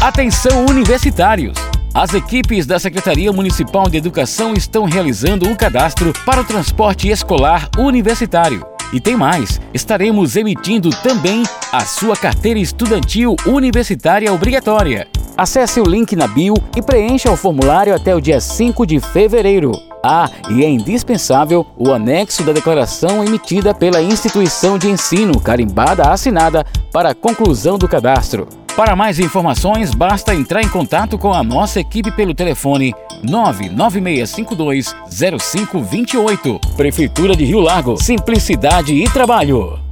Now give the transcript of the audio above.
Atenção universitários! As equipes da Secretaria Municipal de Educação estão realizando o cadastro para o transporte escolar universitário. E tem mais: estaremos emitindo também a sua carteira estudantil universitária obrigatória. Acesse o link na bio e preencha o formulário até o dia 5 de fevereiro. Ah, e é indispensável o anexo da declaração emitida pela instituição de ensino carimbada assinada para a conclusão do cadastro. Para mais informações, basta entrar em contato com a nossa equipe pelo telefone 996520528. Prefeitura de Rio Largo. Simplicidade e trabalho.